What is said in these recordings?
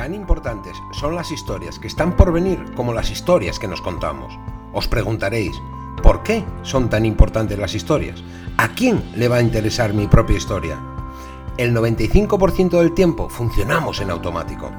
Tan importantes son las historias que están por venir como las historias que nos contamos. Os preguntaréis, ¿por qué son tan importantes las historias? ¿A quién le va a interesar mi propia historia? El 95% del tiempo funcionamos en automático.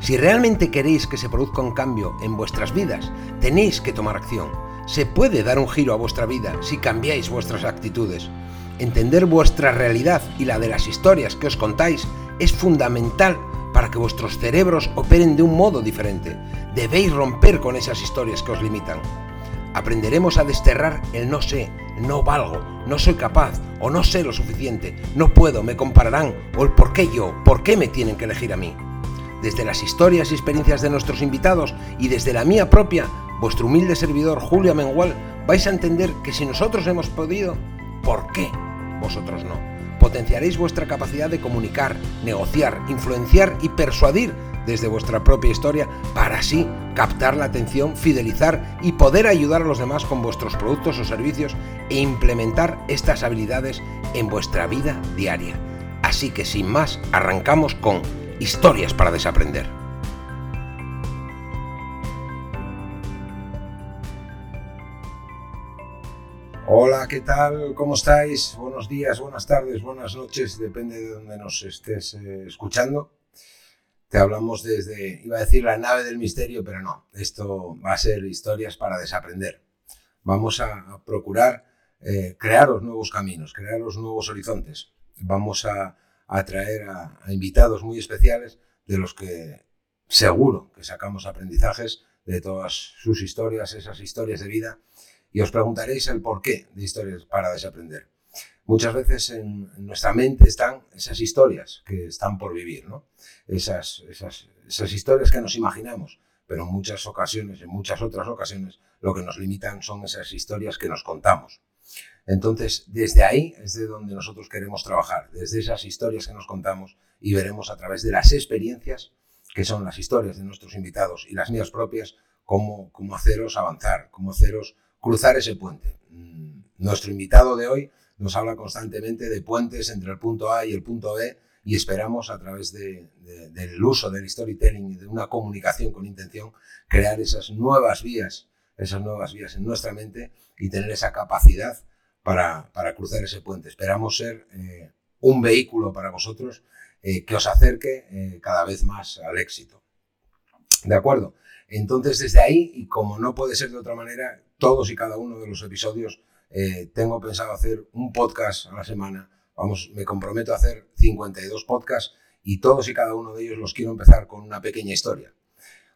Si realmente queréis que se produzca un cambio en vuestras vidas, tenéis que tomar acción. Se puede dar un giro a vuestra vida si cambiáis vuestras actitudes. Entender vuestra realidad y la de las historias que os contáis es fundamental para que vuestros cerebros operen de un modo diferente. Debéis romper con esas historias que os limitan. Aprenderemos a desterrar el no sé, no valgo, no soy capaz o no sé lo suficiente, no puedo, me compararán o el por qué yo, por qué me tienen que elegir a mí. Desde las historias y experiencias de nuestros invitados y desde la mía propia, vuestro humilde servidor Julio Mengual, vais a entender que si nosotros hemos podido, ¿por qué vosotros no? Potenciaréis vuestra capacidad de comunicar, negociar, influenciar y persuadir desde vuestra propia historia para así captar la atención, fidelizar y poder ayudar a los demás con vuestros productos o servicios e implementar estas habilidades en vuestra vida diaria. Así que sin más, arrancamos con historias para desaprender. Hola, ¿qué tal? ¿Cómo estáis? Buenos días, buenas tardes, buenas noches, depende de donde nos estés eh, escuchando. Te hablamos desde, iba a decir la nave del misterio, pero no, esto va a ser historias para desaprender. Vamos a, procurar eh, crear los nuevos caminos, crear los nuevos horizontes. Vamos a, atraer a, a invitados muy especiales de los que seguro que sacamos aprendizajes de todas sus historias, esas historias de vida y os preguntaréis el porqué de historias para desaprender. Muchas veces en, nuestra mente están esas historias que están por vivir, ¿no? esas, esas, esas historias que nos imaginamos, pero en muchas ocasiones, en muchas otras ocasiones, lo que nos limitan son esas historias que nos contamos. Entonces, desde ahí es de donde nosotros queremos trabajar, desde esas historias que nos contamos y veremos a través de las experiencias, que son las historias de nuestros invitados y las mías propias, cómo, cómo haceros avanzar, cómo haceros cruzar ese puente. Mm, nuestro invitado de hoy nos habla constantemente de puentes entre el punto A y el punto B y esperamos a través del uso del storytelling y de una comunicación con intención crear esas nuevas vías, esas nuevas vías en nuestra mente y tener esa capacidad para, cruzar ese puente. Esperamos ser eh, un vehículo para vosotros eh, que os acerque eh, cada vez más al éxito. ¿De acuerdo? Entonces, desde ahí, y como no puede ser de otra manera, todos y cada uno de los episodios eh, tengo pensado hacer un podcast a la semana. Vamos, me comprometo a hacer 52 podcasts y todos y cada uno de ellos los quiero empezar con una pequeña historia.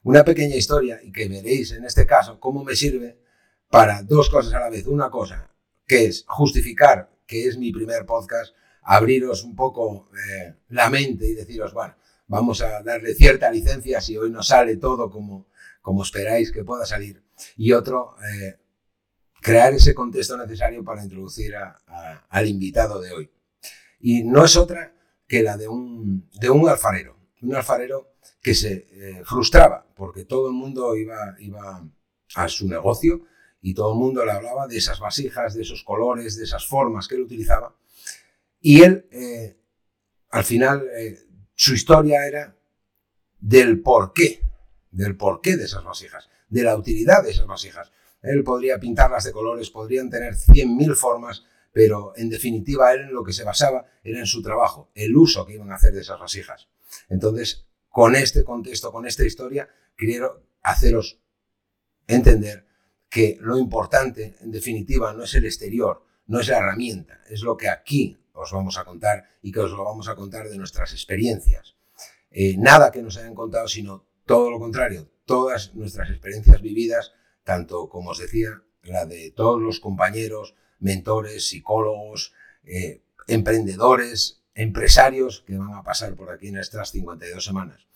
Una pequeña historia y que veréis en este caso cómo me sirve para dos cosas a la vez. Una cosa que es justificar que es mi primer podcast, abriros un poco eh, la mente y deciros, bueno, vamos a darle cierta licencia si hoy no sale todo como, como esperáis que pueda salir. Y otro, eh, crear ese contexto necesario para introducir al invitado de hoy. Y no es otra que la de un, de un alfarero, un alfarero que se eh, frustraba porque todo el mundo iba, iba a su negocio y todo el mundo le hablaba de esas vasijas, de esos colores, de esas formas que él utilizaba. Y él, eh, al final, su historia era del porqué del porqué de esas vasijas, de la utilidad de esas vasijas. Él podría pintarlas de colores, podrían tener 100.000 formas, pero en definitiva él en lo que se basaba era en su trabajo, el uso que iban a hacer de esas vasijas. Entonces, con este contexto, con esta historia, quiero haceros entender que lo importante, en definitiva, no es el exterior, no es la herramienta, es lo que aquí os vamos a contar y que os lo vamos a contar de nuestras experiencias. Eh, nada que nos hayan contado, sino todo lo contrario, todas nuestras experiencias vividas, tanto como os decía, la de todos los compañeros, mentores, psicólogos, eh, emprendedores, empresarios que van a pasar por aquí en estas 52 semanas.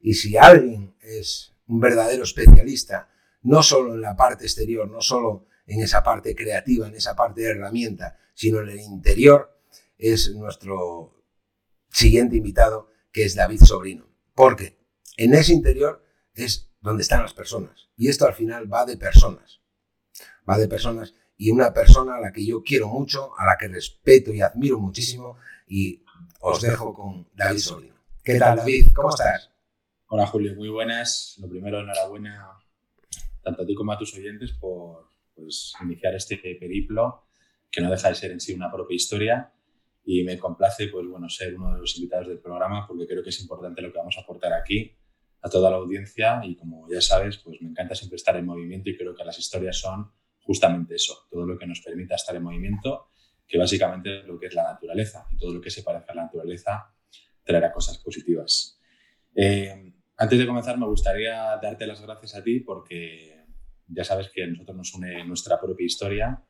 Y si alguien es un verdadero especialista, no solo en la parte exterior, no solo en esa parte creativa, en esa parte de herramienta, sino en el interior, es nuestro siguiente invitado, que es David Sobrino. ¿Por qué? En ese interior es donde están las personas. Y esto al final va de personas. Va de personas y una persona a la que yo quiero mucho, a la que respeto y admiro muchísimo y os dejo con David Sobrino. ¿Qué tal David? ¿Cómo estás? Hola Julio, muy buenas. Lo primero, enhorabuena tanto a ti como a tus oyentes por pues, iniciar este periplo que no deja de ser en sí una propia historia y me complace pues, bueno, ser uno de los invitados del programa porque creo que es importante lo que vamos a aportar aquí a toda la audiencia y como ya sabes, pues me encanta siempre estar en movimiento y creo que las historias son justamente eso, todo lo que nos permita estar en movimiento, que básicamente es lo que es la naturaleza y todo lo que se parece a la naturaleza traerá cosas positivas. Eh, antes de comenzar, me gustaría darte las gracias a ti porque ya sabes que a nosotros nos une nuestra propia historia.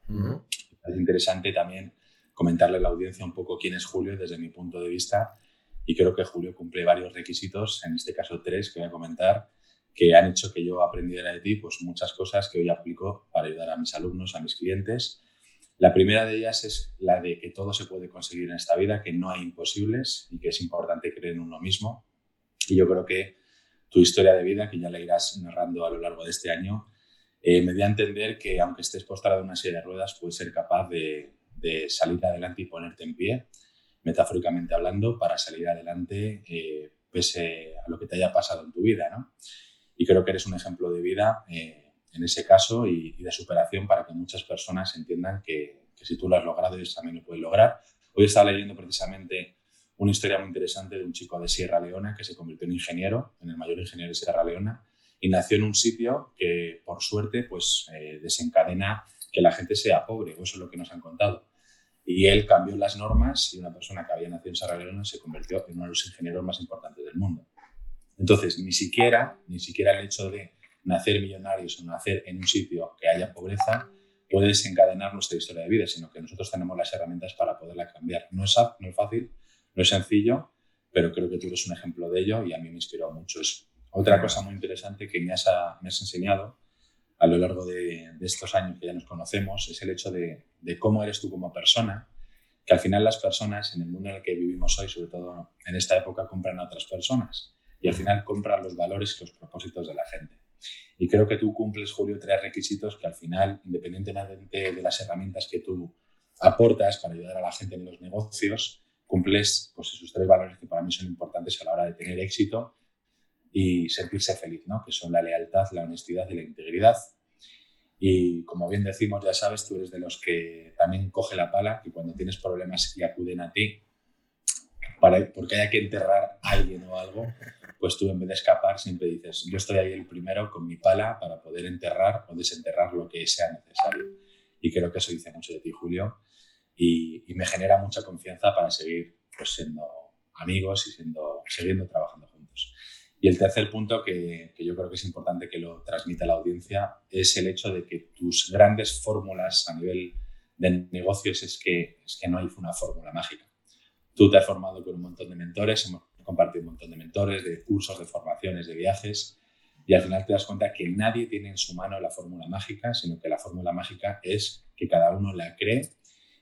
Es interesante también comentarle a la audiencia un poco quién es Julio desde mi punto de vista y creo que Julio cumple varios requisitos, en este caso tres que voy a comentar, que han hecho que yo aprendiera de ti pues muchas cosas que hoy aplico para ayudar a mis alumnos, a mis clientes. La primera de ellas es la de que todo se puede conseguir en esta vida, que no hay imposibles y que es importante creer en uno mismo. Y yo creo que tu historia de vida, que ya la irás narrando a lo largo de este año, eh, me dio a entender que aunque estés postrado en una silla de ruedas, puedes ser capaz de, de salir adelante y ponerte en pie metafóricamente hablando, para salir adelante eh, pese a lo que te haya pasado en tu vida. ¿no? Y creo que eres un ejemplo de vida eh, en ese caso y, de superación para que muchas personas entiendan que, si tú lo has logrado, ellos también lo pueden lograr. Hoy estaba leyendo precisamente una historia muy interesante de un chico de Sierra Leona que se convirtió en ingeniero, en el mayor ingeniero de Sierra Leona, y nació en un sitio que, por suerte, pues eh, desencadena que la gente sea pobre, eso es lo que nos han contado. Y él cambió las normas y una persona que había nacido en Sierra Leona se convirtió en uno de los ingenieros más importantes del mundo. Entonces, ni siquiera, ni siquiera el hecho de nacer millonarios o nacer en un sitio que haya pobreza puede desencadenar nuestra historia de vida, sino que nosotros tenemos las herramientas para poderla cambiar. No es, no es fácil, no es sencillo, pero creo que tú eres un ejemplo de ello y a mí me inspiró mucho eso. Otra cosa muy interesante que me has, me has enseñado a lo largo de, estos años que ya nos conocemos es el hecho de, cómo eres tú como persona, que al final las personas en el mundo en el que vivimos hoy, sobre todo en esta época, compran a otras personas y al final compran los valores y los propósitos de la gente. Y creo que tú cumples, Julio, tres requisitos que al final, independientemente de las herramientas que tú aportas para ayudar a la gente en los negocios, cumples pues, esos tres valores que para mí son importantes a la hora de tener éxito y sentirse feliz, ¿no? que son la lealtad, la honestidad y la integridad. Y como bien decimos, ya sabes, tú eres de los que también coge la pala y cuando tienes problemas y acuden a ti para, porque haya que enterrar a alguien o algo, pues tú en vez de escapar siempre dices, yo estoy ahí el primero con mi pala para poder enterrar o desenterrar lo que sea necesario. Y creo que eso dice mucho de ti, Julio, y, y me genera mucha confianza para seguir pues, siendo amigos y siendo, siguiendo trabajando. Y el tercer punto que, yo creo que es importante que lo transmita la audiencia es el hecho de que tus grandes fórmulas a nivel de negocios es que, es que no hay una fórmula mágica. Tú te has formado con un montón de mentores, hemos compartido un montón de mentores, de cursos, de formaciones, de viajes, y al final te das cuenta que nadie tiene en su mano la fórmula mágica, sino que la fórmula mágica es que cada uno la cree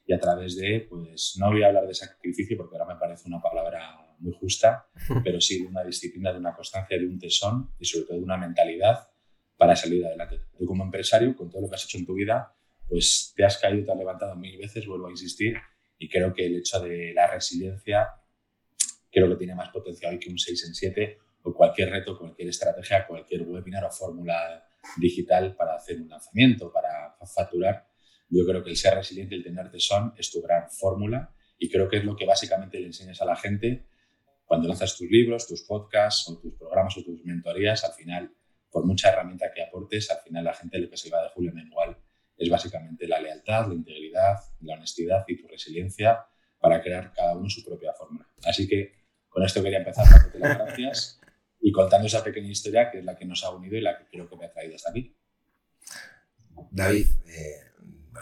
y a través de, pues no voy a hablar de sacrificio porque ahora me parece una palabra muy justa, pero sí de una disciplina, de una constancia, de un tesón y sobre todo de una mentalidad para salir adelante. Tú como empresario, con todo lo que has hecho en tu vida, pues te has caído, te has levantado mil veces, vuelvo a insistir, y creo que el hecho de la resiliencia creo que tiene más potencial hoy que un 6 en 7 o cualquier reto, cualquier estrategia, cualquier webinar o fórmula digital para hacer un lanzamiento, para facturar. Yo creo que el ser resiliente, el tener tesón es tu gran fórmula y creo que es lo que básicamente le enseñas a la gente cuando lanzas tus libros, tus podcasts o tus programas o tus mentorías, al final, por mucha herramienta que aportes, al final la gente lo que se va de Julio Mengual es básicamente la lealtad, la integridad, la honestidad y tu resiliencia para crear cada uno su propia fórmula. Así que con esto quería empezar dándote las gracias y contando esa pequeña historia que es la que nos ha unido y la que creo que me ha traído hasta aquí. David, eh,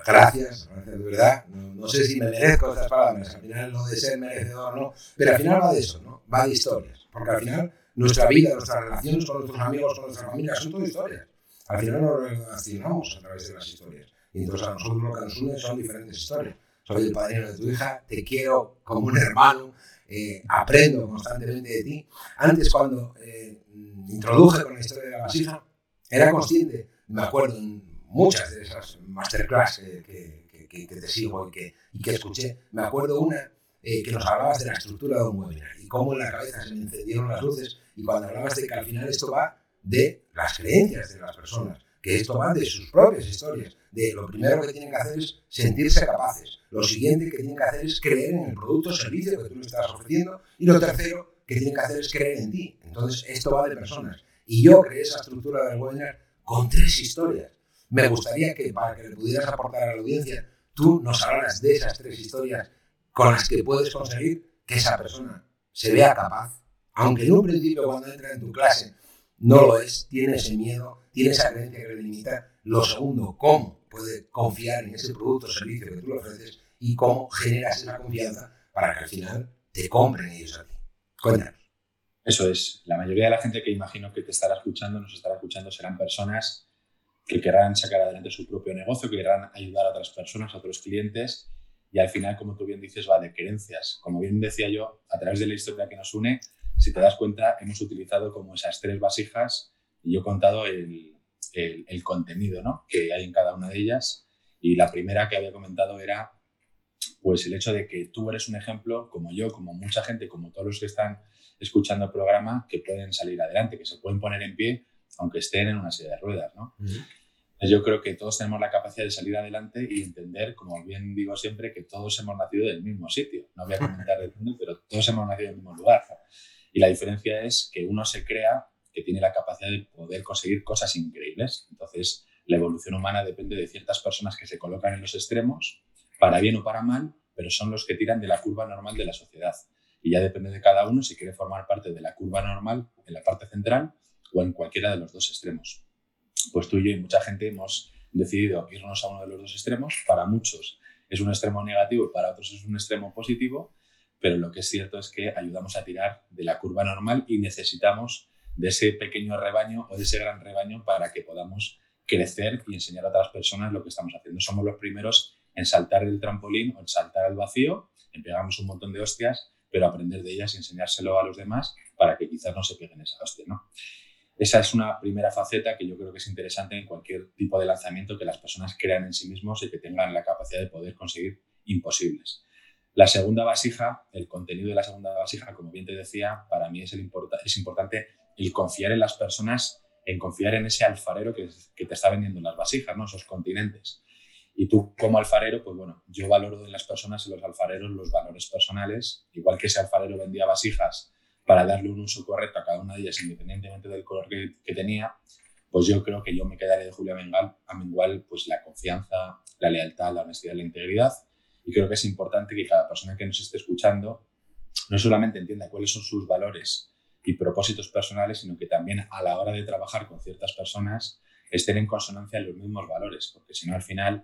gracias, gracias de verdad. No, sé si me merezco estas palabras, al final lo de ser merecedor no, pero al final va de eso, ¿no? va de historias, porque al final nuestra vida, nuestras relaciones con nuestros amigos, con nuestra familia, son todas historias. Al final nos relacionamos a través de las historias. Y entonces a nosotros lo que nos une son diferentes historias. Soy el padrino de tu hija, te quiero como un hermano, eh, aprendo constantemente de ti. Antes cuando eh, introduje con la historia de la vasija, era consciente, me acuerdo en muchas de esas masterclass que, que, que, te sigo y que, y que escuché. Me acuerdo una eh, que nos hablabas de la estructura de un webinar y cómo en la cabeza se me encendieron las luces y cuando hablabas de que al final esto va de las creencias de las personas, que esto va de sus propias historias, de lo primero que tienen que hacer es sentirse capaces, lo siguiente que tienen que hacer es creer en el producto o servicio que tú le estás ofreciendo y lo tercero que tienen que hacer es creer en ti. Entonces, esto va de personas. Y yo creé esa estructura del webinar con tres historias. Me gustaría que para que le pudieras aportar a la audiencia, tú nos hablaras de esas tres historias con las que puedes conseguir que esa persona se vea capaz, aunque en un principio cuando entra en tu clase no lo es, tiene ese miedo, tiene esa creencia que le limita. Lo segundo, cómo puede confiar en ese producto o servicio que tú le ofreces y cómo generas esa confianza para que al final te compren ellos a ti. Cuéntanos. Eso es. La mayoría de la gente que imagino que te estará escuchando, nos estará escuchando, serán personas que querrán sacar adelante su propio negocio, que querrán ayudar a otras personas, a otros clientes. Y al final, como tú bien dices, va de creencias. Como bien decía yo, a través de la historia que nos une, si te das cuenta, hemos utilizado como esas tres vasijas y yo he contado el, el, contenido ¿no? que hay en cada una de ellas. Y la primera que había comentado era pues el hecho de que tú eres un ejemplo, como yo, como mucha gente, como todos los que están escuchando el programa, que pueden salir adelante, que se pueden poner en pie, aunque estén en una silla de ruedas. ¿no? Yo creo que todos tenemos la capacidad de salir adelante y entender, como bien digo siempre, que todos hemos nacido del mismo sitio. No voy a comentar de dónde, pero todos hemos nacido del mismo lugar. Y la diferencia es que uno se crea que tiene la capacidad de poder conseguir cosas increíbles. Entonces, la evolución humana depende de ciertas personas que se colocan en los extremos, para bien o para mal, pero son los que tiran de la curva normal de la sociedad. Y ya depende de cada uno si quiere formar parte de la curva normal en la parte central o en cualquiera de los dos extremos. Pues tú y yo y mucha gente hemos decidido irnos a uno de los dos extremos. Para muchos es un extremo negativo para otros es un extremo positivo, pero lo que es cierto es que ayudamos a tirar de la curva normal y necesitamos de ese pequeño rebaño o de ese gran rebaño para que podamos crecer y enseñar a otras personas lo que estamos haciendo. Somos los primeros en saltar del trampolín o en saltar al vacío, empezamos un montón de hostias, pero aprender de ellas y enseñárselo a los demás para que quizás no se peguen esa hostia. ¿no? Esa es una primera faceta que yo creo que es interesante en cualquier tipo de lanzamiento, que las personas crean en sí mismos y que tengan la capacidad de poder conseguir imposibles. La segunda vasija, el contenido de la segunda vasija, como bien te decía, para mí es, es importante el confiar en las personas, en confiar en ese alfarero que, que te está vendiendo las vasijas, ¿no? esos continentes. Y tú como alfarero, pues bueno, yo valoro en las personas y los alfareros los valores personales, igual que ese alfarero vendía vasijas para darle un uso correcto a cada una de ellas independientemente del color que, tenía, pues yo creo que yo me quedaré de Julia Mengal, a Mengual pues la confianza, la lealtad, la honestidad, la integridad. Y creo que es importante que cada persona que nos esté escuchando no solamente entienda cuáles son sus valores y propósitos personales, sino que también a la hora de trabajar con ciertas personas estén en consonancia los mismos valores, porque si no al final,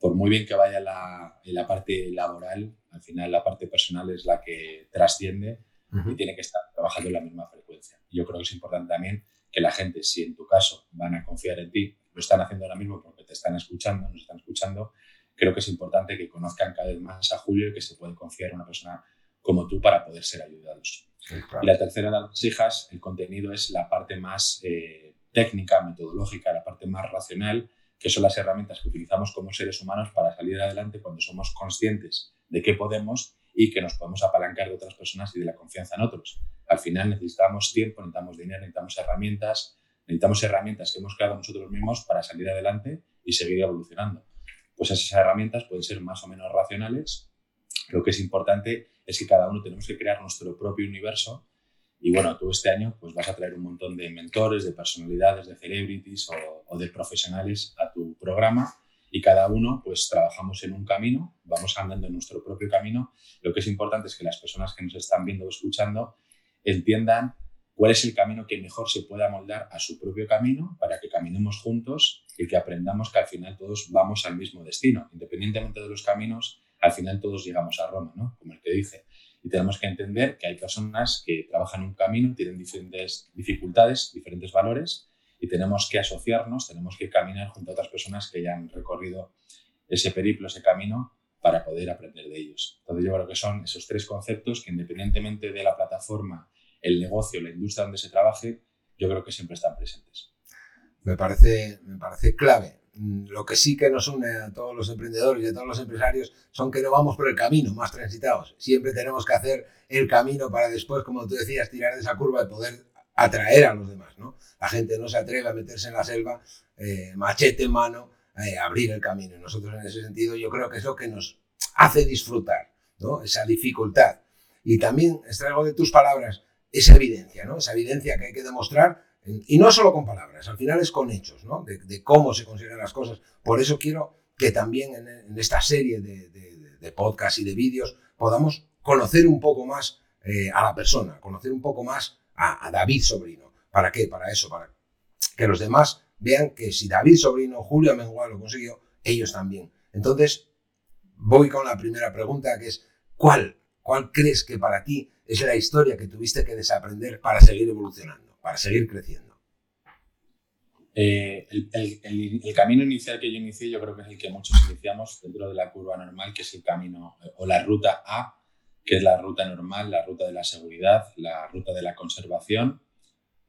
por muy bien que vaya la, la parte laboral, al final la parte personal es la que trasciende y tiene que estar trabajando en la misma frecuencia. Yo creo que es importante también que la gente, si en tu caso van a confiar en ti, lo están haciendo ahora mismo porque te están escuchando, nos están escuchando, creo que es importante que conozcan cada vez más a Julio y que se puede confiar en una persona como tú para poder ser ayudados. Y la tercera de las hijas, el contenido es la parte más eh, técnica, metodológica, la parte más racional, que son las herramientas que utilizamos como seres humanos para salir adelante cuando somos conscientes de qué podemos y que nos podemos apalancar de otras personas y de la confianza en otros. Al final necesitamos tiempo, necesitamos dinero, necesitamos herramientas, necesitamos herramientas que hemos creado nosotros mismos para salir adelante y seguir evolucionando pues esas herramientas pueden ser más o menos racionales. Lo que es importante es que cada uno tenemos que crear nuestro propio universo. Y bueno, tú este año pues vas a traer un montón de mentores, de personalidades, de celebrities o, de profesionales a tu programa y cada uno pues trabajamos en un camino, vamos andando en nuestro propio camino. Lo que es importante es que las personas que nos están viendo o escuchando entiendan cuál es el camino que mejor se pueda moldar a su propio camino para que caminemos juntos y que aprendamos que al final todos vamos al mismo destino. Independientemente de los caminos, al final todos llegamos a Roma, ¿no? Como el que dice. Y tenemos que entender que hay personas que trabajan un camino, tienen diferentes dificultades, diferentes valores, y tenemos que asociarnos, tenemos que caminar junto a otras personas que ya han recorrido ese periplo, ese camino, para poder aprender de ellos. Entonces yo creo que son esos tres conceptos que independientemente de la plataforma el negocio, la industria donde se trabaje, yo creo que siempre están presentes. Me parece, me parece clave lo que sí que nos une a todos los emprendedores y a todos los empresarios son que no vamos por el camino más transitados. Siempre tenemos que hacer el camino para después, como tú decías, tirar de esa curva y poder atraer a los demás. ¿no? La gente no se atreve a meterse en la selva, eh, machete en mano, eh, abrir el camino. Y nosotros en ese sentido yo creo que es lo que nos hace disfrutar, ¿no? esa dificultad. Y también extraigo de tus palabras esa evidencia, ¿no? esa evidencia que hay que demostrar y no solo con palabras, al final es con hechos, ¿no? de, cómo se consideran las cosas. Por eso quiero que también en, esta serie de, de, podcasts y de vídeos podamos conocer un poco más eh, a la persona, conocer un poco más a, David Sobrino. ¿Para qué? Para eso, para que los demás vean que si David Sobrino, Julio Amengual lo consiguió, ellos también. Entonces, voy con la primera pregunta, que es, ¿cuál, ¿cuál crees que para ti es la historia que tuviste que desaprender para seguir evolucionando, para seguir creciendo? Eh, el, camino inicial que yo inicié, yo creo que es el que muchos iniciamos dentro de la curva normal, que es el camino o la ruta A, que es la ruta normal, la ruta de la seguridad, la ruta de la conservación,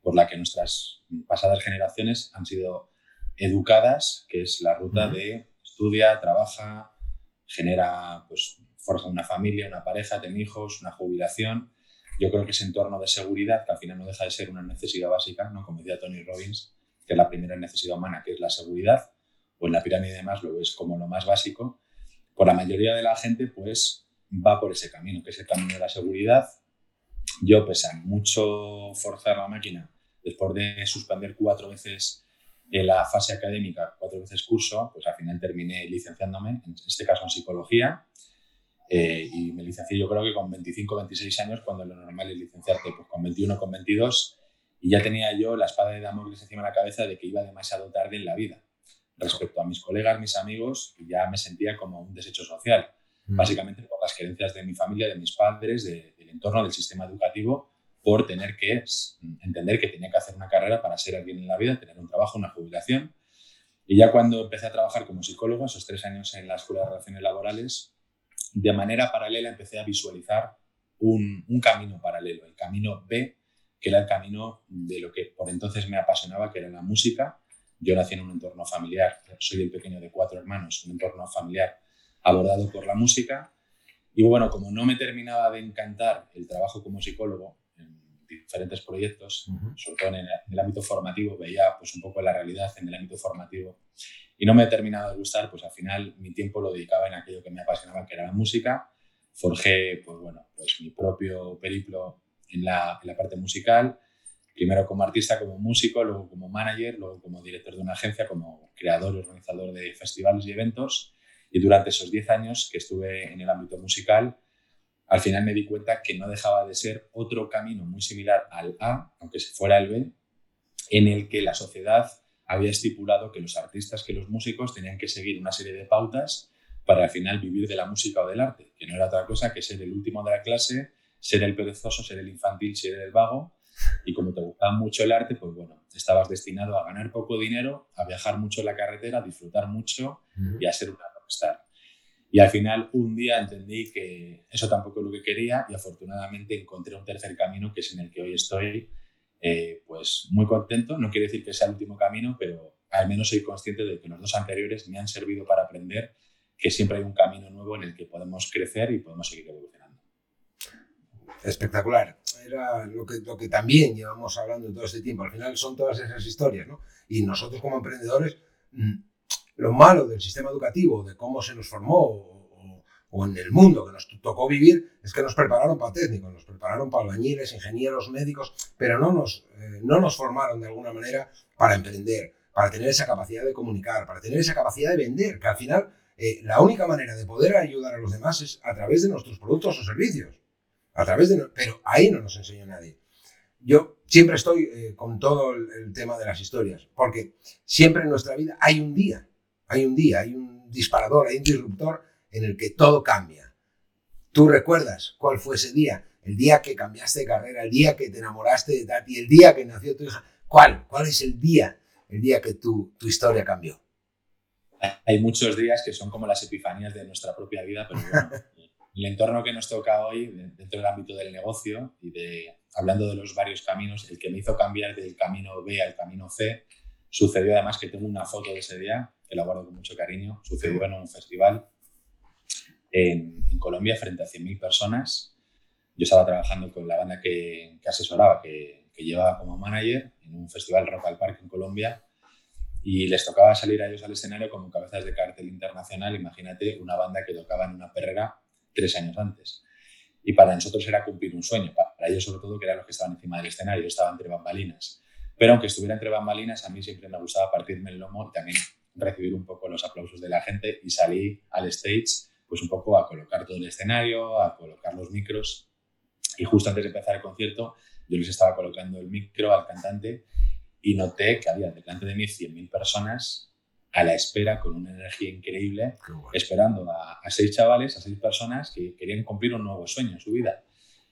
por la que nuestras pasadas generaciones han sido educadas, que es la ruta de estudia, trabaja, genera, pues, forja una familia, una pareja, tiene hijos, una jubilación. Yo creo que ese entorno de seguridad, que al final no deja de ser una necesidad básica, ¿no? como decía Tony Robbins, que es la primera necesidad humana, que es la seguridad, o en la pirámide de Maslow es como lo más básico, por la mayoría de la gente, pues va por ese camino, que es el camino de la seguridad. Yo, pese a mucho forzar la máquina, después de suspender cuatro veces en la fase académica, cuatro veces curso, pues al final terminé licenciándome, en este caso en psicología, eh, y me licencié yo creo que con 25, 26 años, cuando lo normal es licenciarte pues con 21, con 22, y ya tenía yo la espada de Damocles encima de la cabeza de que iba demasiado tarde en la vida. Respecto a mis colegas, mis amigos, ya me sentía como un desecho social, mm. básicamente por las creencias de mi familia, de mis padres, del entorno, del sistema educativo, por tener que entender que tenía que hacer una carrera para ser alguien en la vida, tener un trabajo, una jubilación. Y ya cuando empecé a trabajar como psicólogo, esos tres años en la Escuela de Relaciones Laborales, de manera paralela empecé a visualizar un, un camino paralelo, el camino B que era el camino de lo que por entonces me apasionaba, que era la música. Yo nací en un entorno familiar, soy el pequeño de cuatro hermanos, un entorno familiar abordado por la música. Y bueno, como no me terminaba de encantar el trabajo como psicólogo en diferentes proyectos, sobre todo en el, ámbito formativo, veía pues un poco la realidad en el ámbito formativo y no me terminaba de gustar, pues al final mi tiempo lo dedicaba en aquello que me apasionaba, que era la música. Forjé, pues bueno, pues mi propio periplo en la, parte musical, primero como artista, como músico, luego como manager, luego como director de una agencia, como creador y organizador de festivales y eventos. Y durante esos 10 años que estuve en el ámbito musical, al final me di cuenta que no dejaba de ser otro camino muy similar al A, aunque se fuera el B, en el que la sociedad había estipulado que los artistas, que los músicos tenían que seguir una serie de pautas para al final vivir de la música o del arte, que no era otra cosa que ser el último de la clase, ser el perezoso, ser el infantil, ser el vago. Y como te gustaba mucho el arte, pues bueno, estabas destinado a ganar poco dinero, a viajar mucho en la carretera, a disfrutar mucho y a ser una rockstar. Y al final un día entendí que eso tampoco es lo que quería y afortunadamente encontré un tercer camino que es en el que hoy estoy eh, pues muy contento. No quiere decir que sea el último camino, pero al menos soy consciente de que los dos anteriores me han servido para aprender que siempre hay un camino nuevo en el que podemos crecer y podemos seguir evolucionando espectacular. Era lo que, lo que también llevamos hablando todo este tiempo. Al final son todas esas historias, ¿no? Y nosotros como emprendedores, mm, lo malo del sistema educativo, de cómo se nos formó o, en el mundo que nos tocó vivir, es que nos prepararon para técnicos, nos prepararon para albañiles, ingenieros, médicos, pero no nos, eh, no nos formaron de alguna manera para emprender, para tener esa capacidad de comunicar, para tener esa capacidad de vender, que al final eh, la única manera de poder ayudar a los demás es a través de nuestros productos o servicios a través de... Pero ahí no nos enseñó nadie. Yo siempre estoy eh, con todo el, tema de las historias, porque siempre en nuestra vida hay un día, hay un día, hay un disparador, hay un disruptor en el que todo cambia. ¿Tú recuerdas cuál fue ese día? El día que cambiaste de carrera, el día que te enamoraste de Tati, el día que nació tu hija. ¿Cuál? ¿Cuál es el día? El día que tu, tu historia cambió. Hay muchos días que son como las epifanías de nuestra propia vida, pero bueno, el entorno que nos toca hoy dentro del ámbito del negocio y de hablando de los varios caminos, el que me hizo cambiar del camino B al camino C, sucedió además que tengo una foto de ese día que la guardo con mucho cariño. Sucedió en un festival en, Colombia frente a 100.000 personas. Yo estaba trabajando con la banda que, asesoraba, que, que, llevaba como manager en un festival Rock al Parque en Colombia y les tocaba salir a ellos al escenario como cabezas de cartel internacional. Imagínate una banda que tocaba en una perrera tres años antes. Y para nosotros era cumplir un sueño, para ellos sobre todo que eran los que estaban encima del escenario, yo estaba entre bambalinas. Pero aunque estuviera entre bambalinas, a mí siempre me gustaba partirme el lomo y también recibir un poco los aplausos de la gente y salí al stage pues un poco a colocar todo el escenario, a colocar los micros. Y justo antes de empezar el concierto, yo les estaba colocando el micro al cantante y noté que había delante de mí 100.000 personas a la espera con una energía increíble, esperando a, a, seis chavales, a seis personas que querían cumplir un nuevo sueño en su vida.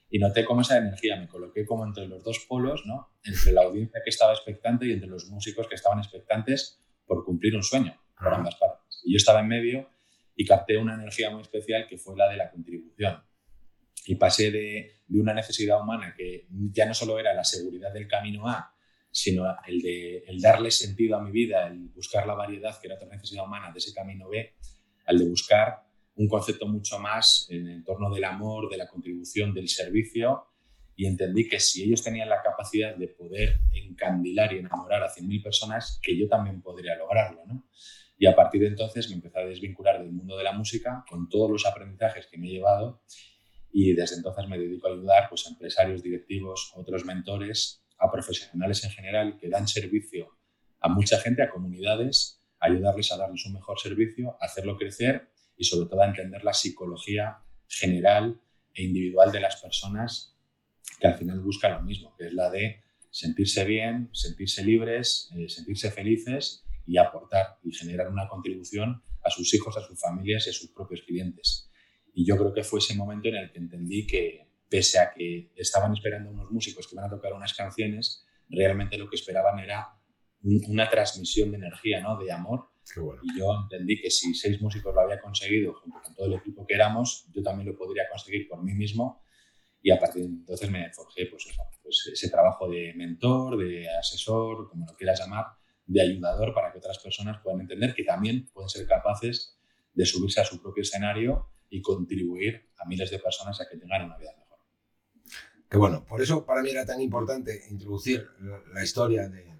Y noté cómo esa energía me coloqué como entre los dos polos, ¿no? entre la audiencia que estaba expectante y entre los músicos que estaban expectantes por cumplir un sueño por ambas partes. Y yo estaba en medio y capté una energía muy especial que fue la de la contribución. Y pasé de, de una necesidad humana que ya no solo era la seguridad del camino A, sino el de el darle sentido a mi vida, el buscar la variedad, que era otra necesidad humana de ese camino B, al de buscar un concepto mucho más en el entorno del amor, de la contribución, del servicio, y entendí que si ellos tenían la capacidad de poder encandilar y enamorar a 100.000 personas, que yo también podría lograrlo. ¿no? Y a partir de entonces me empecé a desvincular del mundo de la música con todos los aprendizajes que me he llevado y desde entonces me dedico a ayudar pues, a empresarios, directivos, otros mentores a profesionales en general que dan servicio a mucha gente, a comunidades, ayudarles a darles un mejor servicio, hacerlo crecer y sobre todo a entender la psicología general e individual de las personas que al final buscan lo mismo, que es la de sentirse bien, sentirse libres, eh, sentirse felices y aportar y generar una contribución a sus hijos, a sus familias y a sus propios clientes. Y yo creo que fue ese momento en el que entendí que, pese a que estaban esperando unos músicos que iban a tocar unas canciones, realmente lo que esperaban era una transmisión de energía, ¿no? de amor. Y yo entendí que si seis músicos lo había conseguido junto con todo el equipo que éramos, yo también lo podría conseguir por mí mismo. Y a partir de entonces me forjé pues, pues ese trabajo de mentor, de asesor, como lo quieras llamar, de ayudador para que otras personas puedan entender que también pueden ser capaces de subirse a su propio escenario y contribuir a miles de personas a que tengan una vida mejor. Que bueno, por eso para mí era tan importante introducir la, historia de,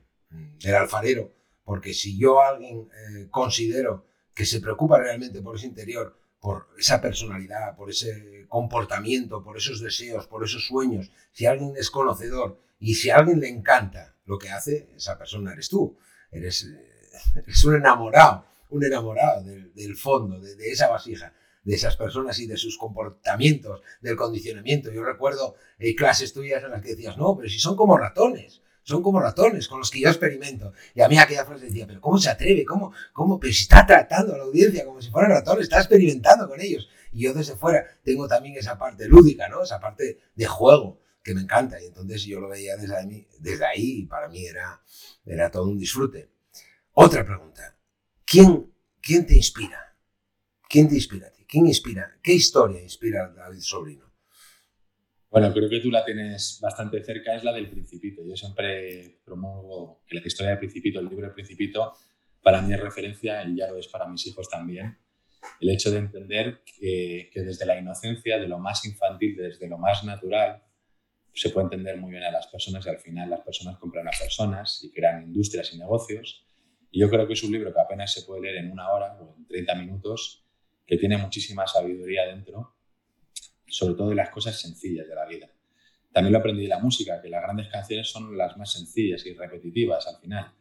del alfarero, porque si yo alguien eh, considero que se preocupa realmente por ese interior, por esa personalidad, por ese comportamiento, por esos deseos, por esos sueños, si alguien es conocedor y si a alguien le encanta lo que hace, esa persona eres tú. Eres, eh, un enamorado, un enamorado del, fondo, de, de esa vasija de esas personas y de sus comportamientos, del condicionamiento. Yo recuerdo eh, clases tuyas en las que decías, no, pero si son como ratones, son como ratones con los que yo experimento. Y a mí aquella frase decía, pero ¿cómo se atreve? ¿Cómo, cómo? Pero si está tratando a la audiencia como si fueran ratones, está experimentando con ellos. Y yo desde fuera tengo también esa parte lúdica, ¿no? Esa parte de juego que me encanta. Y entonces yo lo veía desde ahí, desde ahí y para mí era, era todo un disfrute. Otra pregunta. ¿Quién, quién te inspira? ¿Quién te inspira? ¿Quién inspira? ¿Qué historia inspira a David Sobrino? Bueno, creo que tú la tienes bastante cerca, es la del Principito. Yo siempre promuevo que la historia del Principito, el libro del Principito, para mí es referencia y ya lo es para mis hijos también. El hecho de entender que, desde la inocencia, de lo más infantil, desde lo más natural, se puede entender muy bien a las personas y al final las personas compran a personas y crean industrias y negocios. Y yo creo que es un libro que apenas se puede leer en una hora o en 30 minutos que tiene muchísima sabiduría dentro, sobre todo de las cosas sencillas de la vida. También lo aprendí de la música, que las grandes canciones son las más sencillas y repetitivas al final,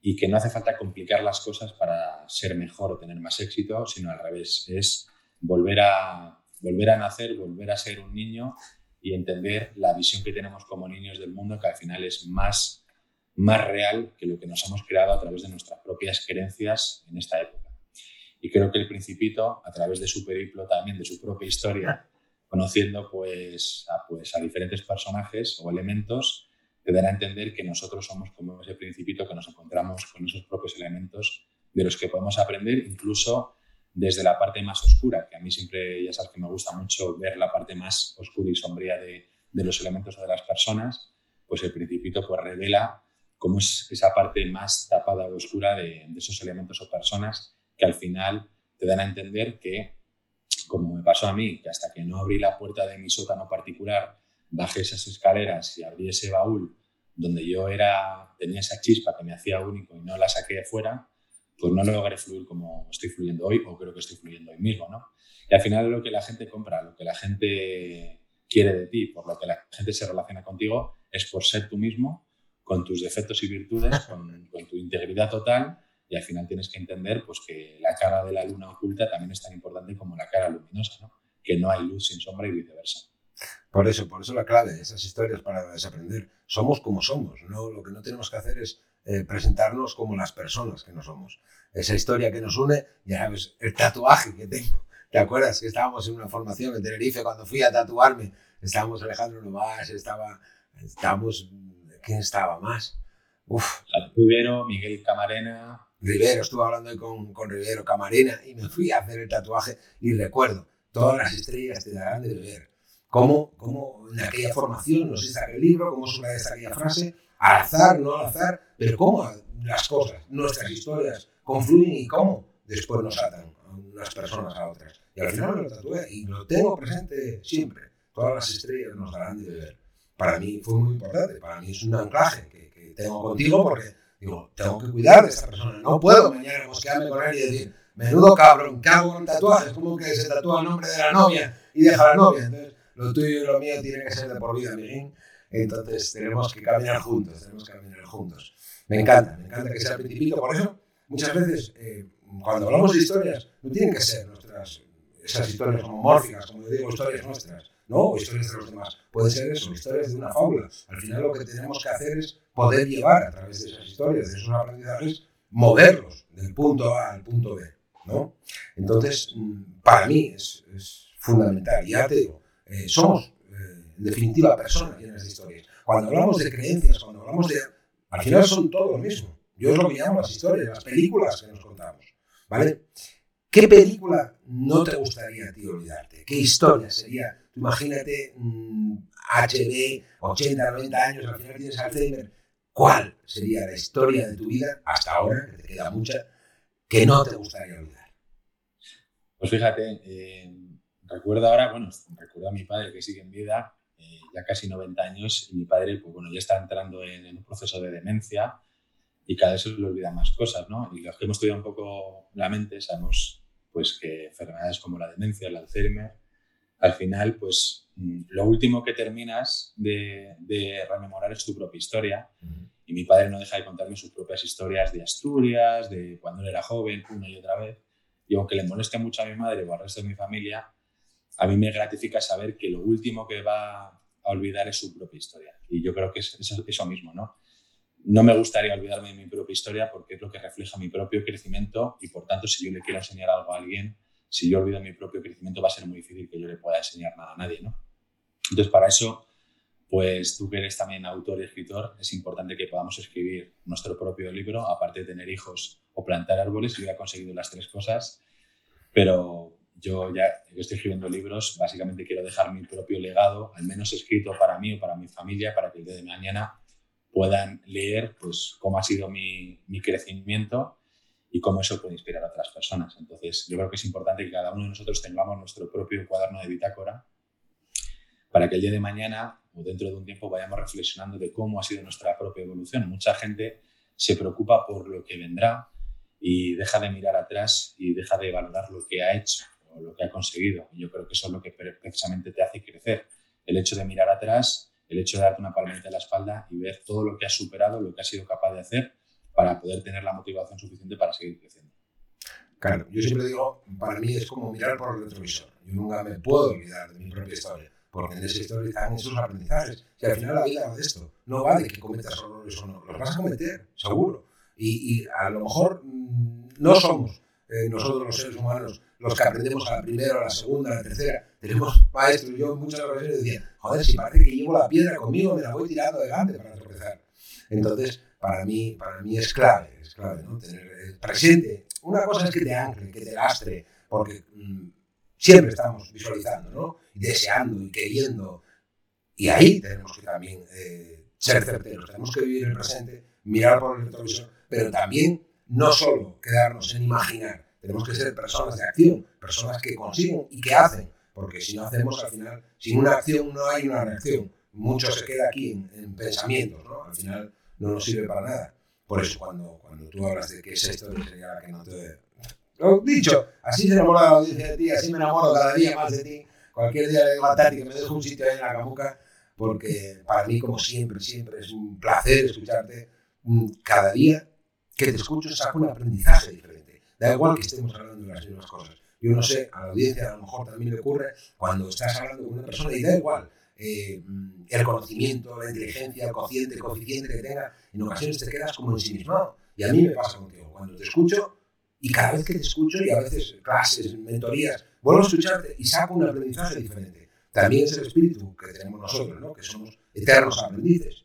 y que no hace falta complicar las cosas para ser mejor o tener más éxito, sino al revés, es volver a, volver a nacer, volver a ser un niño y entender la visión que tenemos como niños del mundo, que al final es más, más real que lo que nos hemos creado a través de nuestras propias creencias en esta época. Y creo que el Principito, a través de su periplo también, de su propia historia, conociendo pues a, pues a diferentes personajes o elementos, te dará a entender que nosotros somos como ese Principito que nos encontramos con esos propios elementos de los que podemos aprender incluso desde la parte más oscura, que a mí siempre, ya sabes que me gusta mucho ver la parte más oscura y sombría de, de los elementos o de las personas, pues el Principito pues revela cómo es esa parte más tapada o oscura de, esos elementos o personas que al final te dan a entender que, como me pasó a mí, que hasta que no abrí la puerta de mi sótano particular, bajé esas escaleras y abrí ese baúl donde yo era, tenía esa chispa que me hacía único y no la saqué de fuera, pues no logré fluir como estoy fluyendo hoy o creo que estoy fluyendo hoy mismo, ¿no? Y al final lo que la gente compra, lo que la gente quiere de ti, por lo que la gente se relaciona contigo, es por ser tú mismo, con tus defectos y virtudes, con, tu integridad total, y al final tienes que entender pues, que la cara de la luna oculta también es tan importante como la cara luminosa, ¿no? que no hay luz sin sombra y viceversa. Por eso, por eso la clave de esas historias para desaprender. Somos como somos, ¿no? Lo que no tenemos que hacer es eh, presentarnos como las personas que no somos. Esa historia que nos une, ya sabes, el tatuaje que tengo. ¿Te acuerdas que estábamos en una formación en Tenerife cuando fui a tatuarme? Estábamos Alejandro Novas, estaba, estábamos, ¿quién estaba más? Uf. Miguel Camarena. Rivero, estuve hablando con, con Rivero Camarena y me fui a hacer el tatuaje y recuerdo, todas las estrellas te darán de beber cómo, cómo en aquella formación nos hizo aquel libro, cómo suena esta aquella frase, al azar, no al azar, pero cómo las cosas, nuestras historias, confluyen y cómo después nos atan unas personas a otras. Y al final me lo tatué y lo tengo presente siempre. Todas las estrellas nos darán de ver. Para mí fue muy importante, para mí es un anclaje que, que tengo contigo porque digo, tengo que cuidar de esta persona. No puedo mañana mosquearme con él y decir, menudo cabrón, cago en tatuajes, como que se tatúa el nombre de la novia y deja a la novia. Entonces, lo tuyo y lo mío tiene que ser de por vida, Miguel. Entonces tenemos que caminar juntos, tenemos que caminar juntos. Me encanta, me encanta que sea principito. Por eso, muchas veces, eh, cuando hablamos de historias, no tienen que ser nuestras, esas historias homomórficas, como yo digo, historias nuestras, ¿no? O historias de los demás. Puede ser eso, historias de una fábula. Al final lo que tenemos que hacer es poder llevar a través de esas historias, de esos aprendizajes, moverlos del punto A al punto B, ¿no? Entonces, mm, para mí es, fundamental. Ya te digo, eh, somos, eh, en definitiva, personas en las historias. Cuando hablamos de creencias, cuando hablamos de... Al final son todo lo mismo. Yo es lo que llamo las historias, las películas que nos contamos. ¿Vale? ¿Qué película no te gustaría a ti olvidarte? ¿Qué historia sería? Imagínate HB, 80, 90 años, al final tienes Alzheimer. ¿Cuál sería la historia de tu vida, hasta ahora, que te queda mucha, que no te gustaría olvidar? Pues fíjate, eh, recuerdo ahora, bueno, recuerdo a mi padre que sigue en vida, eh, ya casi 90 años, y mi padre, pues bueno, ya está entrando en, un proceso de demencia y cada vez se le olvidan más cosas, ¿no? Y los que hemos estudiado un poco la mente sabemos pues que enfermedades como la demencia, el Alzheimer, al final, pues mm, lo último que terminas de, rememorar es tu propia historia. Y mi padre no deja de contarme sus propias historias de Asturias, de cuando él era joven, una y otra vez. Y aunque le moleste mucho a mi madre o al resto de mi familia, a mí me gratifica saber que lo último que va a olvidar es su propia historia. Y yo creo que es eso, mismo, ¿no? No me gustaría olvidarme de mi propia historia porque es lo que refleja mi propio crecimiento y por tanto si yo le quiero enseñar algo a alguien, si yo olvido mi propio crecimiento va a ser muy difícil que yo le pueda enseñar nada a nadie, ¿no? Entonces para eso, pues tú que eres también autor y escritor, es importante que podamos escribir nuestro propio libro, aparte de tener hijos o plantar árboles, yo ya he conseguido las tres cosas, pero yo ya estoy escribiendo libros, básicamente quiero dejar mi propio legado, al menos escrito para mí o para mi familia, para que el día de mañana puedan leer pues, cómo ha sido mi, mi crecimiento y cómo eso puede inspirar a otras personas. Entonces, yo creo que es importante que cada uno de nosotros tengamos nuestro propio cuaderno de bitácora para que el día de mañana o dentro de un tiempo vayamos reflexionando de cómo ha sido nuestra propia evolución. Mucha gente se preocupa por lo que vendrá y deja de mirar atrás y deja de valorar lo que ha hecho lo que ha conseguido. yo creo que eso es lo que precisamente te hace crecer. El hecho de mirar atrás, el hecho de darte una palmadita en la espalda y ver todo lo que has superado, lo que has sido capaz de hacer para poder tener la motivación suficiente para seguir creciendo. Claro, yo siempre digo, para mí es como mirar por el retrovisor. Yo nunca me puedo olvidar de mi propia historia, porque en esa historia están esos aprendizajes. Y al final la vida va de esto. No vale que cometas errores o no, los vas a cometer, seguro. Y, a lo mejor mm, no somos eh, nosotros los seres humanos los que aprendemos a la primera, a la segunda, a la tercera. Tenemos maestros, yo muchas ocasiones decía, joder, si parece que llevo la piedra conmigo, me la voy tirando adelante para tropezar. Entonces, para mí, para mí es clave, es clave, ¿no? Tener presente. Una cosa es que te ancle, que te lastre, porque mm, siempre estamos visualizando, ¿no? deseando y queriendo. Y ahí tenemos que también eh, ser certeros, tenemos que vivir el presente mirar por el retrovisor, pero también no solo quedarnos en imaginar, tenemos que ser personas de acción, personas que consiguen y que hacen, porque si no hacemos al final, sin una acción no hay una reacción. Mucho se queda aquí en, pensamientos, ¿no? Al final no nos sirve para nada. Por eso cuando, cuando tú hablas de qué es esto, sería la que no te... Lo dicho, así se enamora la audiencia de ti, así me enamoro cada día más de ti. Cualquier día de levantar y que me dejo un sitio ahí en la camuca, porque para mí, como siempre, siempre es un placer escucharte cada día que te escucho saco un aprendizaje diferente. Da igual que estemos hablando de las mismas cosas. Yo no sé, a la audiencia a lo mejor también le ocurre cuando estás hablando con una persona y da igual eh, el conocimiento, la inteligencia, el cociente, el coeficiente que tenga, en ocasiones te quedas como ensimismado. Y a mí me pasa contigo. Cuando te escucho, y cada vez que te escucho, y a veces clases, mentorías, vuelvo a escucharte y saco un aprendizaje diferente. También es el espíritu que tenemos nosotros, ¿no? que somos eternos aprendices.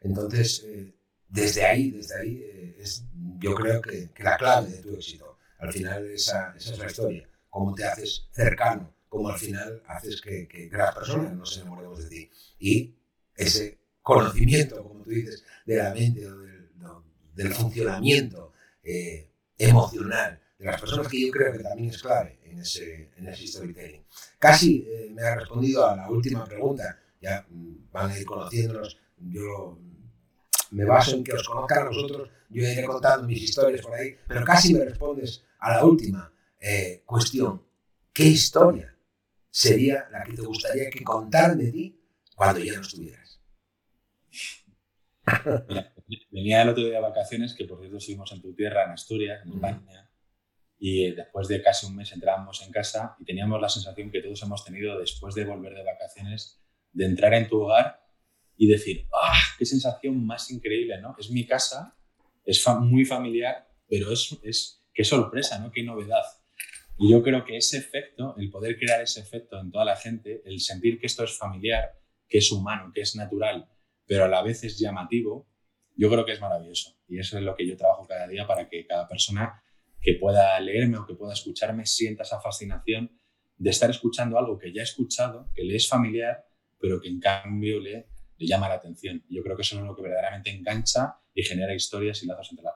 Entonces, eh, desde ahí, desde ahí, eh, es, yo creo que, la clave de tu éxito. Al final, esa, esa es la historia. Cómo te haces cercano, cómo al final haces que, que, las personas nos enamoremos de ti. Y ese conocimiento, como tú dices, de la mente o del, del funcionamiento eh, emocional de las personas, que yo creo que también es clave en ese, en ese storytelling. Casi eh, me ha respondido a la última pregunta, ya mm, van a ir conociéndonos. Yo me baso en que os conozcan a vosotros, yo iré contando mis historias por ahí, pero casi me respondes a la última eh, cuestión. ¿Qué historia sería la que te gustaría que contaran de ti cuando ya no estuvieras? venía el otro día de vacaciones, que por cierto estuvimos en tu tierra, en Asturias, en España, y después de casi un mes entrábamos en casa y teníamos la sensación que todos hemos tenido después de volver de vacaciones, de entrar en tu hogar y decir, ¡ah! ¡Qué sensación más increíble! ¿no? Es mi casa, es muy familiar, pero es, es qué sorpresa, ¿no? qué novedad. Y yo creo que ese efecto, el poder crear ese efecto en toda la gente, el sentir que esto es familiar, que es humano, que es natural, pero a la vez es llamativo, yo creo que es maravilloso. Y eso es lo que yo trabajo cada día para que cada persona que pueda leerme o que pueda escucharme sienta esa fascinación de estar escuchando algo que ya ha escuchado, que le es familiar, pero que en cambio le llama la atención. Yo creo que eso es lo que verdaderamente engancha y genera historias y lazos entre.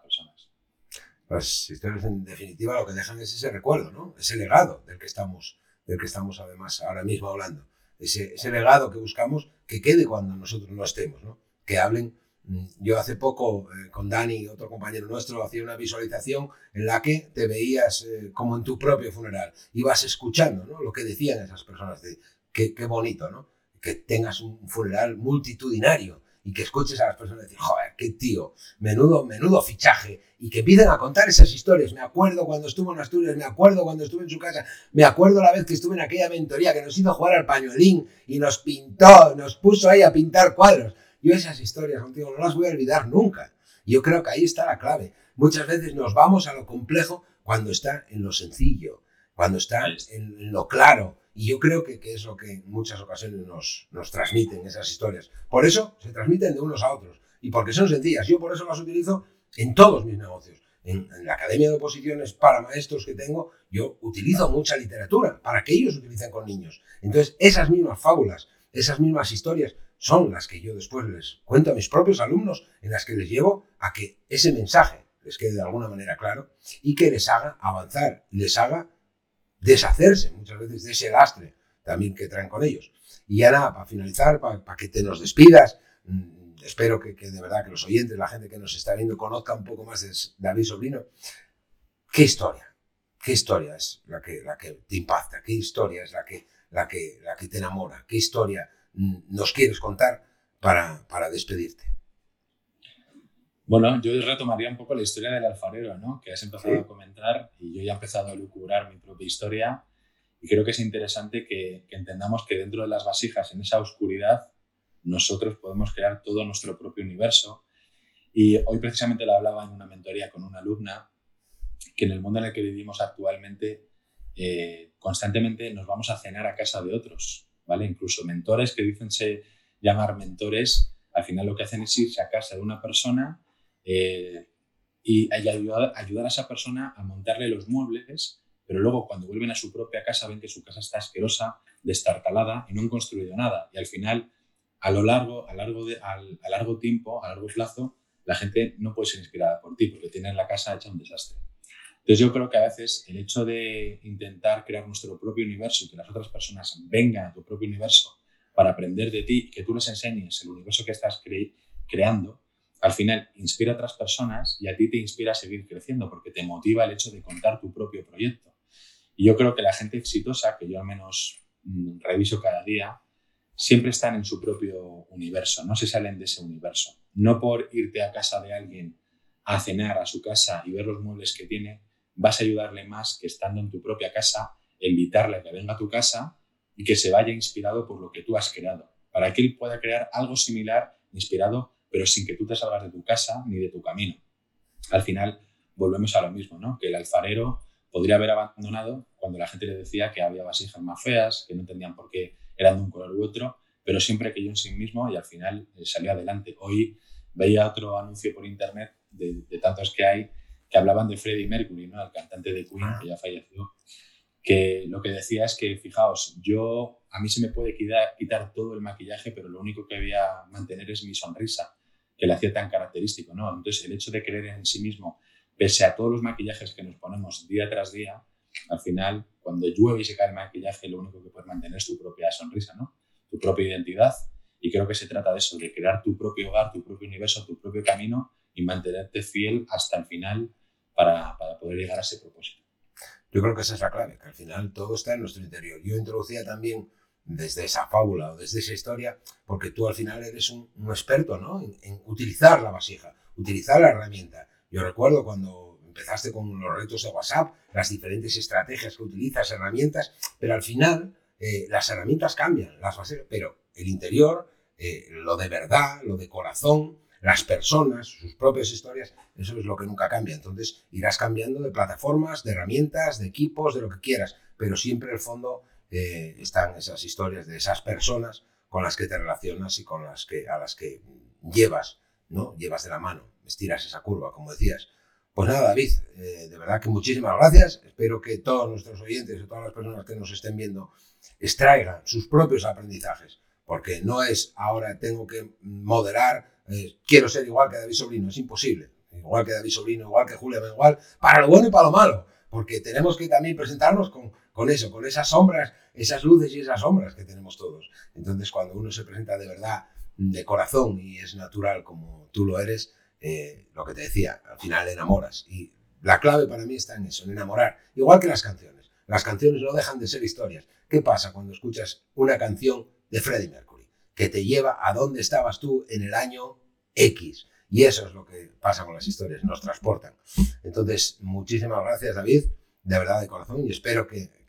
Las historias, en definitiva, lo que dejan es ese recuerdo, ¿no? ese legado del que estamos, del que estamos además ahora mismo hablando. Ese, ese legado que buscamos que quede cuando nosotros no estemos, ¿no? que hablen. Mm, yo hace poco eh, con Dani, otro compañero nuestro, hacía una visualización en la que te veías eh, como en tu propio funeral. Ibas escuchando ¿no? lo que decían esas personas. De, qué, qué bonito, ¿no? que tengas un funeral multitudinario y que escuches a las personas decir, joder, qué tío, menudo, menudo fichaje, y que empiecen a contar esas historias. Me acuerdo cuando estuve en Asturias, me acuerdo cuando estuve en su casa, me acuerdo la vez que estuve en aquella mentoría que nos hizo jugar al pañuelín y nos pintó, nos puso ahí a pintar cuadros. Yo esas historias contigo no las voy a olvidar nunca. Yo creo que ahí está la clave. Muchas veces nos vamos a lo complejo cuando está en lo sencillo, cuando está en lo claro, y yo creo que, que, es lo que en muchas ocasiones nos, nos transmiten esas historias. Por eso se transmiten de unos a otros y porque son sencillas. Yo por eso las utilizo en todos mis negocios. En, la Academia de Oposiciones para maestros que tengo, yo utilizo mucha literatura para que ellos utilicen con niños. Entonces, esas mismas fábulas, esas mismas historias son las que yo después les cuento a mis propios alumnos, en las que les llevo a que ese mensaje les quede de alguna manera claro y que les haga avanzar, les haga deshacerse muchas veces de ese lastre también que traen con ellos. Y ya nada, para finalizar, para, que te nos despidas, mm, espero que, de verdad que los oyentes, la gente que nos está viendo, conozca un poco más de David Sobrino. ¿Qué historia? ¿Qué historia es la que, la que te impacta? ¿Qué historia es la que, la que, la que te enamora? ¿Qué historia mm, nos quieres contar para, para despedirte? Bueno, yo retomaría un poco la historia del alfarero, ¿no? Que has empezado a comentar y yo ya he empezado a lucubrar mi propia historia y creo que es interesante que, entendamos que dentro de las vasijas, en esa oscuridad, nosotros podemos crear todo nuestro propio universo. Y hoy precisamente lo hablaba en una mentoría con una alumna, que en el mundo en el que vivimos actualmente, eh, constantemente nos vamos a cenar a casa de otros, ¿vale? Incluso mentores que dicense llamar mentores, al final lo que hacen es irse a casa de una persona eh, y ayudar, a esa persona a montarle los muebles, pero luego cuando vuelven a su propia casa ven que su casa está asquerosa, destartalada y no han construido nada. Y al final, a lo largo, a largo, de, a largo tiempo, a largo plazo, la gente no puede ser inspirada por ti porque tienes la casa hecha un desastre. Entonces yo creo que a veces el hecho de intentar crear nuestro propio universo y que las otras personas vengan a tu propio universo para aprender de ti y que tú les enseñes el universo que estás creando, al final inspira a otras personas y a ti te inspira a seguir creciendo porque te motiva el hecho de contar tu propio proyecto. Y yo creo que la gente exitosa, que yo al menos mm, reviso cada día, siempre están en su propio universo, no se salen de ese universo. No por irte a casa de alguien a cenar a su casa y ver los muebles que tiene, vas a ayudarle más que estando en tu propia casa, invitarle a que venga a tu casa y que se vaya inspirado por lo que tú has creado, para que él pueda crear algo similar, inspirado, pero sin que tú te salgas de tu casa ni de tu camino. Al final volvemos a lo mismo, ¿no? Que el alfarero podría haber abandonado cuando la gente le decía que había vasijas más feas, que no entendían por qué eran de un color u otro, pero siempre creyó en sí mismo y al final eh, salió adelante. Hoy veía otro anuncio por internet de, tantos que hay que hablaban de Freddie Mercury, ¿no? el cantante de Queen, que ya falleció, que lo que decía es que, fijaos, yo, a mí se me puede quitar, quitar todo el maquillaje, pero lo único que voy a mantener es mi sonrisa, que le hacía tan característico. ¿no? Entonces, el hecho de creer en sí mismo, pese a todos los maquillajes que nos ponemos día tras día, al final, cuando llueve y se cae el maquillaje, lo único que puedes mantener es tu propia sonrisa, ¿no? tu propia identidad. Y creo que se trata de eso, de crear tu propio hogar, tu propio universo, tu propio camino y mantenerte fiel hasta el final para, para poder llegar a ese propósito. Yo creo que esa es la clave, que al final todo está en nuestro interior. Yo introducía también desde esa fábula o desde esa historia, porque tú al final eres un, experto ¿no? En, en, utilizar la vasija, utilizar la herramienta. Yo recuerdo cuando empezaste con los retos de WhatsApp, las diferentes estrategias que utilizas, herramientas, pero al final eh, las herramientas cambian, las pero el interior, eh, lo de verdad, lo de corazón, las personas, sus propias historias, eso es lo que nunca cambia. Entonces irás cambiando de plataformas, de herramientas, de equipos, de lo que quieras, pero siempre el fondo eh, están esas historias de esas personas con las que te relacionas y con las que, a las que llevas, ¿no? Llevas de la mano, estiras esa curva, como decías. Pues nada, David, eh, de verdad que muchísimas gracias. Espero que todos nuestros oyentes y todas las personas que nos estén viendo extraigan sus propios aprendizajes, porque no es ahora tengo que moderar, eh, quiero ser igual que David Sobrino, es imposible. Igual que David Sobrino, igual que Julia igual para lo bueno y para lo malo, porque tenemos que también presentarnos con, con eso, con esas sombras, esas luces y esas sombras que tenemos todos. Entonces, cuando uno se presenta de verdad, de corazón y es natural como tú lo eres, eh, lo que te decía, al final enamoras. Y la clave para mí está en eso, en enamorar. Igual que las canciones. Las canciones no dejan de ser historias. ¿Qué pasa cuando escuchas una canción de Freddie Mercury? Que te lleva a dónde estabas tú en el año X. Y eso es lo que pasa con las historias, nos transportan. Entonces, muchísimas gracias David, de verdad de corazón, y espero que,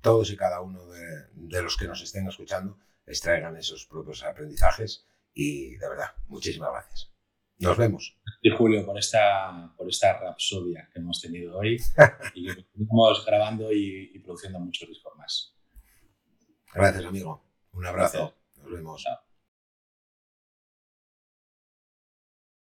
todos y cada uno de, de, los que nos estén escuchando extraigan esos propios aprendizajes y de verdad, muchísimas gracias. Nos vemos. Y Julio, por esta, por esta rapsodia que hemos tenido hoy y que estamos grabando y, produciendo muchos discos más. Gracias, amigo. Un abrazo. Nos vemos.